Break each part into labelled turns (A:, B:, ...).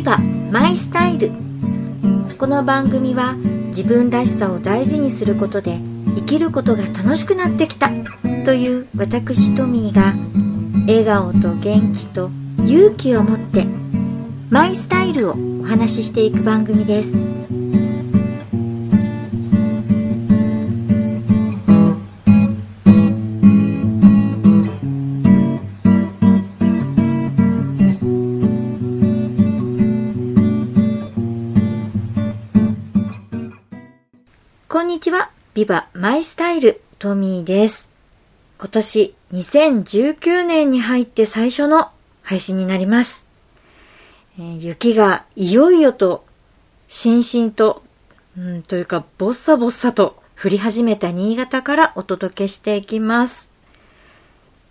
A: ビバマイスタイル。この番組は自分らしさを大事にすることで生きることが楽しくなってきた。という私トミーが笑顔と元気と勇気を持ってマイスタイルをお話ししていく番組です。こんにちはビバマイスタイルトミーです今年2019年に入って最初の配信になりますえー雪がいよいよと、しんしんと、うん、というか、ぼっさぼっさと降り始めた新潟からお届けしていきます。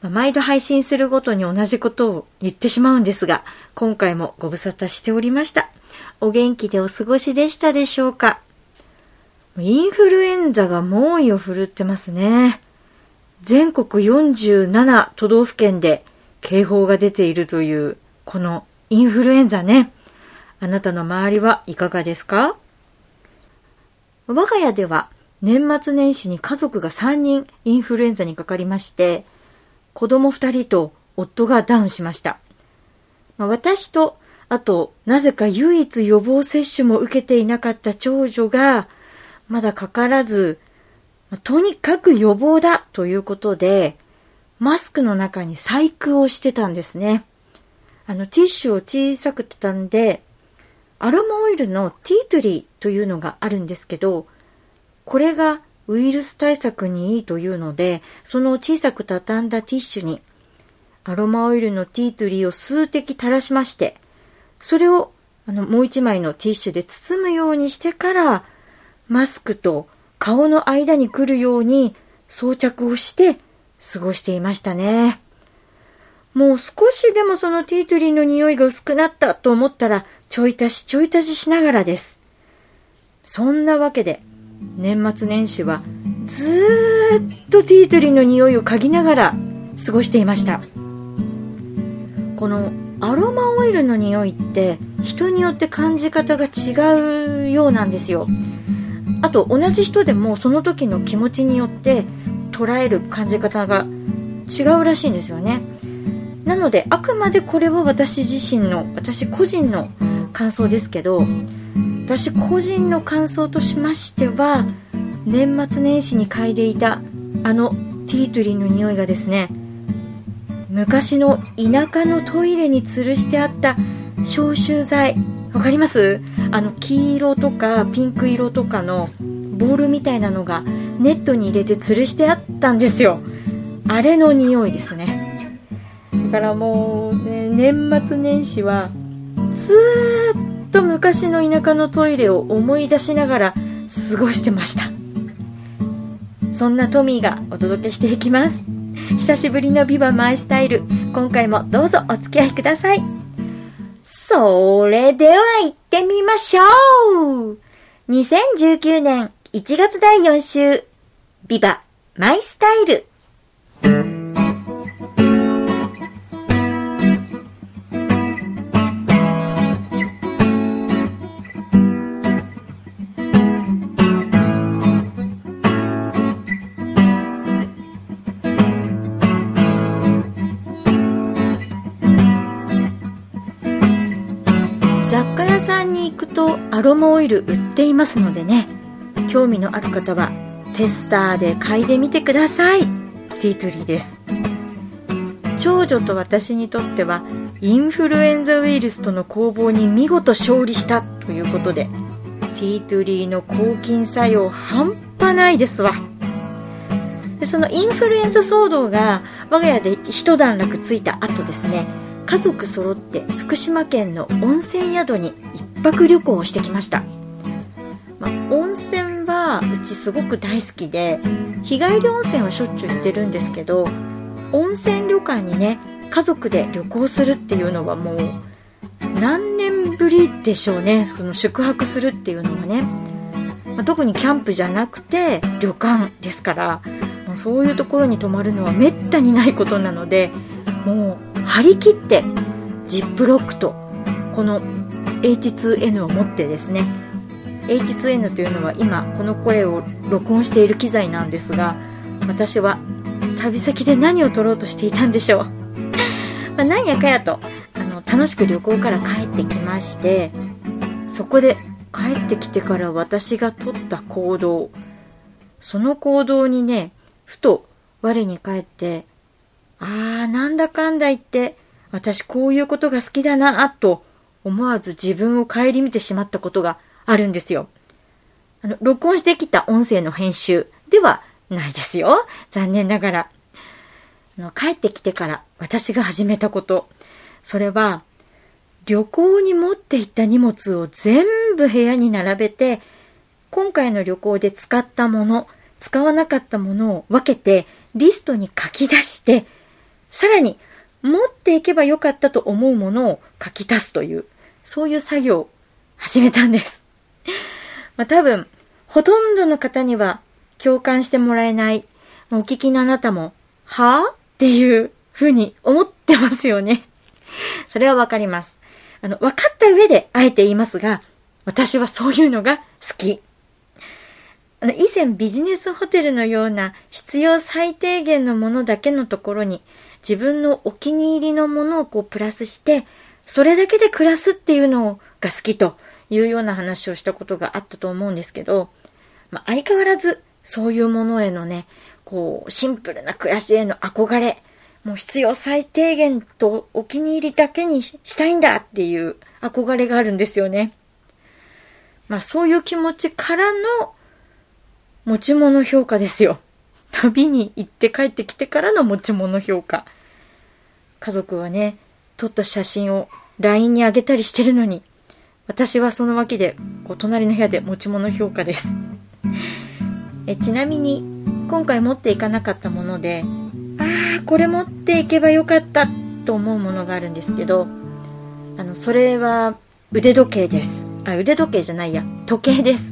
A: ま毎度配信するごとに同じことを言ってしまうんですが、今回もご無沙汰しておりました。お元気でお過ごしでしたでしょうか？インフルエンザが猛威を振るってますね。全国47都道府県で警報が出ているという、このインフルエンザね。あなたの周りはいかがですか？我が家では年末年始に家族が3人インフルエンザにかかりまして、子供2人と夫がダウンしました。まあ私と、あと、なぜか唯一予防接種も受けていなかった長女が、まだかからず、とにかく予防だということで、マスクの中に細工をしてたんですね。あの、ティッシュを小さく畳んで、アロマオイルのティートリーというのがあるんですけど、これがウイルス対策にいいというので、その小さく畳んだティッシュに、アロマオイルのティートリーを数滴垂らしまして、それをあのもう一枚のティッシュで包むようにしてから、マスクと顔の間に来るように装着をして過ごしていましたね。もう少しでもそのティートリーの匂いが薄くなったと思ったら、ちょい足しちょい足ししながらです。そんなわけで、年末年始はずっとティートリーの匂いを嗅ぎながら過ごしていました。このアロマオイルの匂いって人によって感じ方が違うようなんですよ。あと同じ人でもその時の気持ちによって捉える感じ方が違うらしいんですよね。なのであくまでこれは私自身の私個人の感想ですけど私個人の感想としましては年末年始に嗅いでいたあのティートリーの匂いがですね昔の田舎のトイレに吊るしてあった消臭剤わかります？あの黄色とかピンク色とかのボールみたいなのがネットに入れて吊るしてあったんですよ。あれの匂いですね。だからもうね年末年始はずーっと昔の田舎のトイレを思い出しながら過ごしてました。そんなトミーがお届けしていきます。久しぶりのビバマイスタイル。今回もどうぞお付き合いください。それでは行ってみましょう。2019年1月第4週ビバマイスタイル。アロマオイル売っていますのでね興味のある方はテスターで嗅いでみてください。ティートリーです。長女と私にとってはインフルエンザウイルスとの攻防に見事勝利したということでティートリーの抗菌作用半端ないですわ。でそのインフルエンザ騒動が我が家で一段落ついた後ですね家族揃って福島県の温泉宿に一泊旅行をしてきました、まあ、温泉はうちすごく大好きで日帰り温泉はしょっちゅう行ってるんですけど温泉旅館にね家族で旅行するっていうのはもう何年ぶりでしょうねその宿泊するっていうのはね、まあ特にキャンプじゃなくて旅館ですからそういうところに泊まるのはめったにないことなのでもう張り切ってジップロックとこの H2N を持ってですね H2N というのは今この声を録音している機材なんですが私は旅先で何を撮ろうとしていたんでしょう。まあ何やかやとあの楽しく旅行から帰ってきましてそこで帰ってきてから私が取った行動。その行動にねふと我に返ってあーなんだかんだ言って私こういうことが好きだなと思わず自分を顧みてしまったことがあるんですよ。あの、録音してきた音声の編集ではないですよ。残念ながら。あの帰ってきてから私が始めたこと。それは、旅行に持っていった荷物を全部部屋に並べて、今回の旅行で使ったもの、使わなかったものを分けて、リストに書き出して、さらに持っていけばよかったと思うものを書き足すという、そういう作業を始めたんです。まあ、多分、ほとんどの方には共感してもらえない。お聞きのあなたも、はぁっていう風に思ってますよね。それはわかります。あの、分かった上であえて言いますが、私はそういうのが好き。あの、以前ビジネスホテルのような必要最低限のものだけのところに自分のお気に入りのものをこうプラスして、それだけで暮らすっていうのが好きというような話をしたことがあったと思うんですけど、まあ、相変わらずそういうものへのね、こう、シンプルな暮らしへの憧れ、もう必要最低限とお気に入りだけにしたいんだっていう憧れがあるんですよね。まあそういう気持ちからの持ち物評価ですよ。旅に行って帰ってきてからの持ち物評価。家族はね、撮った写真を LINE にあげたりしてるのに、私はその脇で、こう隣の部屋で持ち物評価です。えちなみに、今回持っていかなかったもので、ああ、これ持っていけばよかったと思うものがあるんですけど、あの、それは腕時計です。あ、腕時計じゃないや、時計です。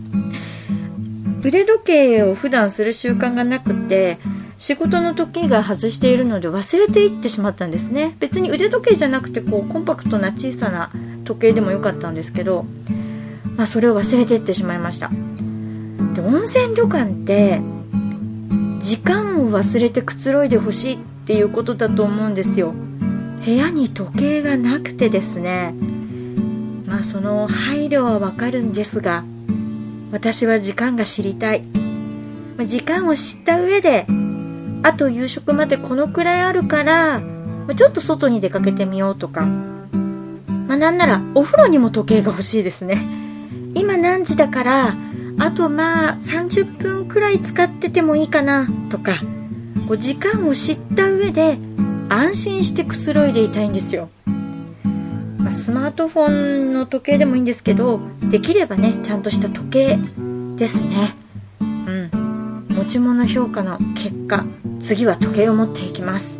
A: 腕時計を普段する習慣がなくて仕事の時が外しているので忘れていってしまったんですね。別に腕時計じゃなくてこうコンパクトな小さな時計でもよかったんですけど、まあ、それを忘れていってしまいました。で温泉旅館って時間を忘れてくつろいでほしいっていうことだと思うんですよ。部屋に時計がなくてですね。まあその配慮はわかるんですが私は時間が知りたい。時間を知った上であと夕食までこのくらいあるからちょっと外に出かけてみようとか。まあなんならお風呂にも時計が欲しいですね。今何時だからあとまあ30分くらい使っててもいいかなとか。こう時間を知った上で安心してくつろいでいたいんですよ。まあ、スマートフォンの時計でもいいんですけどできればねちゃんとした時計ですね。うん。持ち物評価の結果次は時計を持っていきます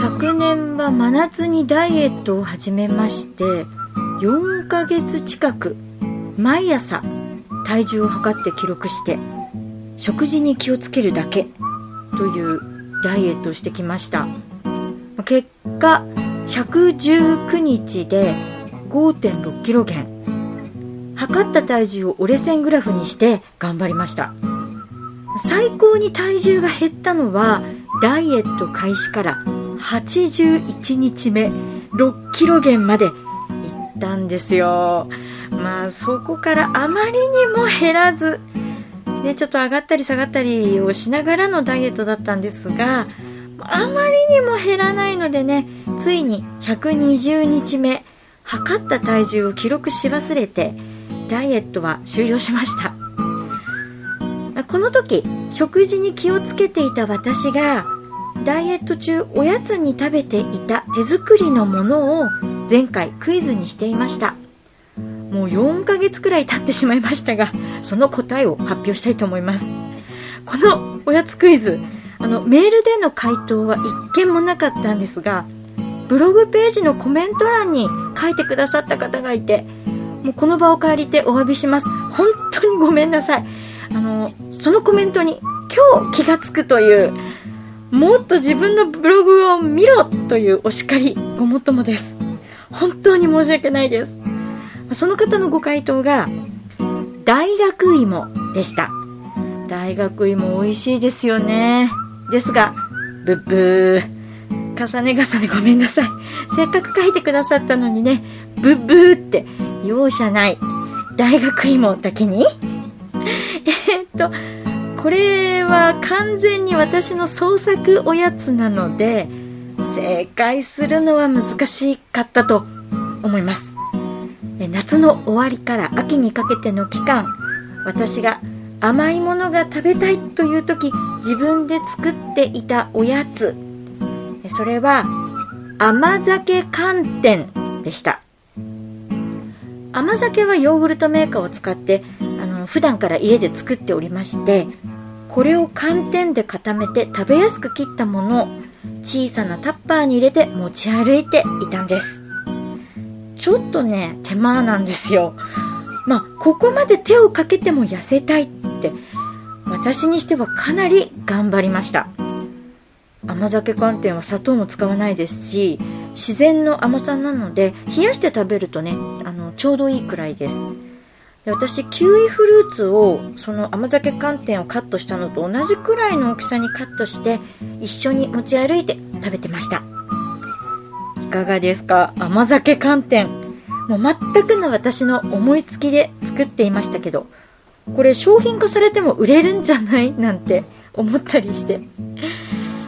A: 昨年は真夏にダイエットを始めまして4ヶ月近く毎朝体重を測って記録して食事に気をつけるだけというダイエットをしてきました。結果119日で5.6キロ減。測った体重を折れ線グラフにして頑張りました。最高に体重が減ったのはダイエット開始から81日目6キロ減まで行ったんですよ。まあそこからあまりにも減らずね、ちょっと上がったり下がったりをしながらのダイエットだったんですがあまりにも減らないのでねついに120日目測った体重を記録し忘れてダイエットは終了しました。この時食事に気をつけていた私がダイエット中おやつに食べていた手作りのものを前回クイズにしていました。もう4ヶ月くらい経ってしまいましたがその答えを発表したいと思います。このおやつクイズあのメールでの回答は一件もなかったんですがブログページのコメント欄に書いてくださった方がいてもうこの場を借りてお詫びします。本当にごめんなさい。あのそのコメントに今日気がつくというもっと自分のブログを見ろというお叱りごもっともです。本当に申し訳ないです。その方のご回答が大学芋でした。大学芋美味しいですよね。ですがブッブー。重ね重ねごめんなさい。せっかく書いてくださったのにねブッブーって容赦ない。大学芋だけに？えっとこれは完全に私の創作おやつなので正解するのは難しかったと思います。夏の終わりから秋にかけての期間私が甘いものが食べたいという時自分で作っていたおやつ。それは甘酒寒天でした。甘酒はヨーグルトメーカーを使ってあの普段から家で作っておりましてこれを寒天で固めて食べやすく切ったものを小さなタッパーに入れて持ち歩いていたんです。ちょっとね手間なんですよ。まあここまで手をかけても痩せたいって私にしてはかなり頑張りました。甘酒寒天は砂糖も使わないですし自然の甘さなので冷やして食べるとねあのちょうどいいくらいです。で私キウイフルーツをその甘酒寒天をカットしたのと同じくらいの大きさにカットして一緒に持ち歩いて食べてました。いかがですか？甘酒寒天。もう全くの私の思いつきで作っていましたけどこれ商品化されても売れるんじゃない？なんて思ったりして。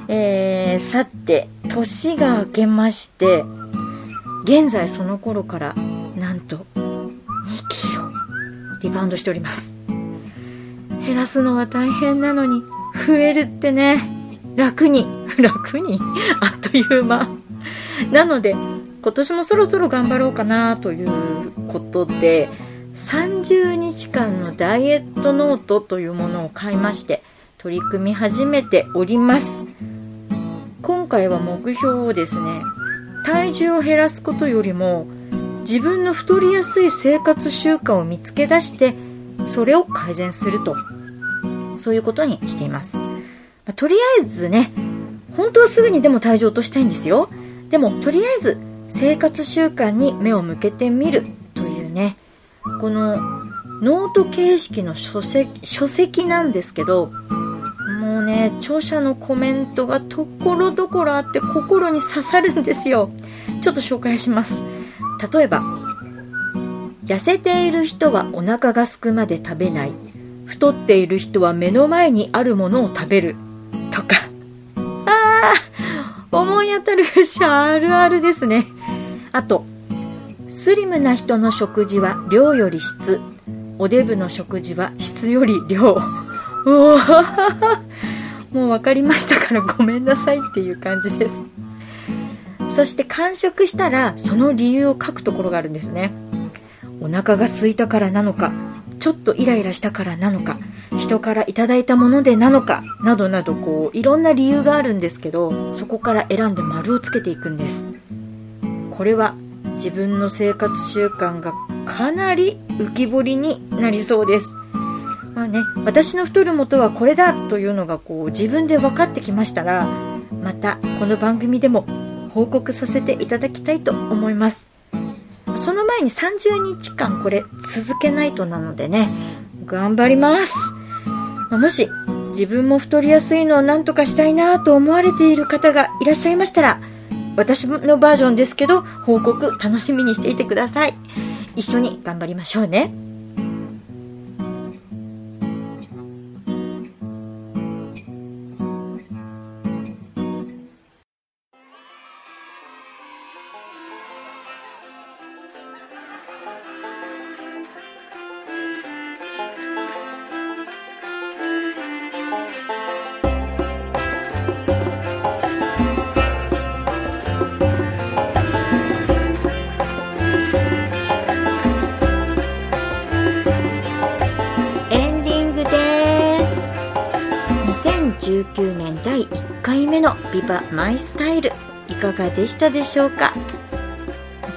A: えー、さて年が明けまして現在その頃からなんとリバウンドしております。減らすのは大変なのに増えるってね。楽に。楽に？あっという間。なので今年もそろそろ頑張ろうかなということで30日間のダイエットノートというものを買いまして取り組み始めております。今回は目標をですね体重を減らすことよりも自分の太りやすい生活習慣を見つけ出してそれを改善すると。そういうことにしています、まあ、とりあえずね本当はすぐにでも体重を落としたいんですよ。でもとりあえず生活習慣に目を向けてみるというねこのノート形式の書籍書籍なんですけどもうね著者のコメントがところどころあって心に刺さるんですよ。ちょっと紹介します。例えば痩せている人はお腹がすくまで食べない。太っている人は目の前にあるものを食べる。とか。ああ思い当たる節あるあるですね。あとスリムな人の食事は量より質。おデブの食事は質より量。うわもう分かりましたからごめんなさいっていう感じです。そして完食したらその理由を書くところがあるんですね。お腹が空いたからなのかちょっとイライラしたからなのか人からいただいたものでなのかなどなどこういろんな理由があるんですけどそこから選んで丸をつけていくんです。これは自分の生活習慣がかなり浮き彫りになりそうです。まあね、私の太る元はこれだというのがこう自分で分かってきましたらまたこの番組でも報告させていただきたいと思います。その前に30日間これ続けないとなのでね頑張ります、もし自分も太りやすいのを何とかしたいなと思われている方がいらっしゃいましたら私のバージョンですけど報告楽しみにしていてください。一緒に頑張りましょうね。2019年第1回目のビバマイスタイル。いかがでしたでしょうか？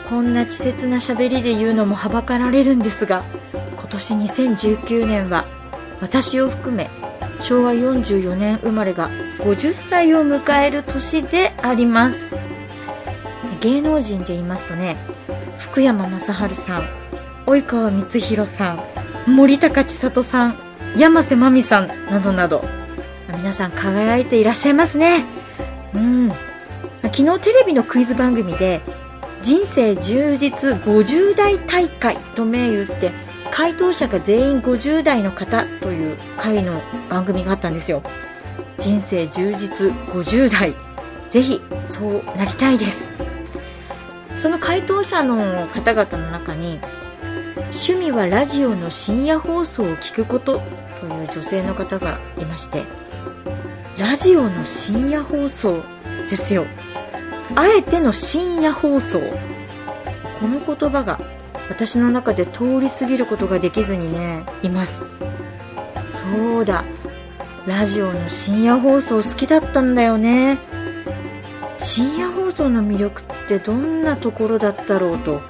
A: こんな稚拙な喋りで言うのもはばかられるんですが今年2019年は私を含め昭和44年生まれが50歳を迎える年であります。芸能人で言いますとね福山雅治さん及川光弘さん森高千里さん山瀬まみさんなどなど皆さん輝いていらっしゃいますね。うん。昨日テレビのクイズ番組で人生充実50代大会と銘打って回答者が全員50代の方という回の番組があったんですよ。人生充実50代。ぜひそうなりたいです。その回答者の方々の中に趣味はラジオの深夜放送を聞くことという女性の方がいましてラジオの深夜放送ですよ。あえての深夜放送。この言葉が私の中で通り過ぎることができずにねいます。そうだ。ラジオの深夜放送好きだったんだよね。深夜放送の魅力ってどんなところだったろうと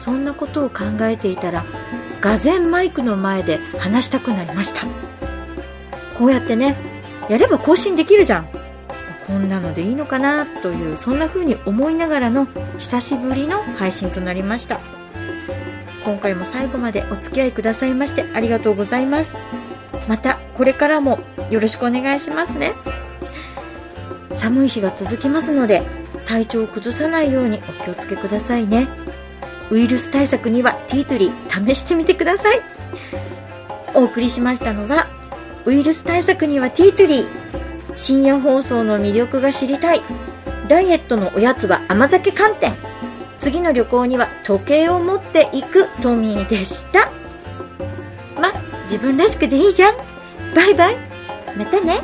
A: そんなことを考えていたらがぜマイクの前で話したくなりました。こうやってねやれば更新できるじゃん。こんなのでいいのかなというそんな風に思いながらの久しぶりの配信となりました。今回も最後までお付き合いくださいましてありがとうございます。またこれからもよろしくお願いしますね。寒い日が続きますので体調を崩さないようにお気をつけくださいね。ウイルス対策にはティートリー試してみてください。お送りしましたのはウイルス対策にはティートリー。深夜放送の魅力が知りたい。ダイエットのおやつは甘酒寒天。次の旅行には時計を持っていく。トミーでした。ま自分らしくでいいじゃん。バイバイ。またね。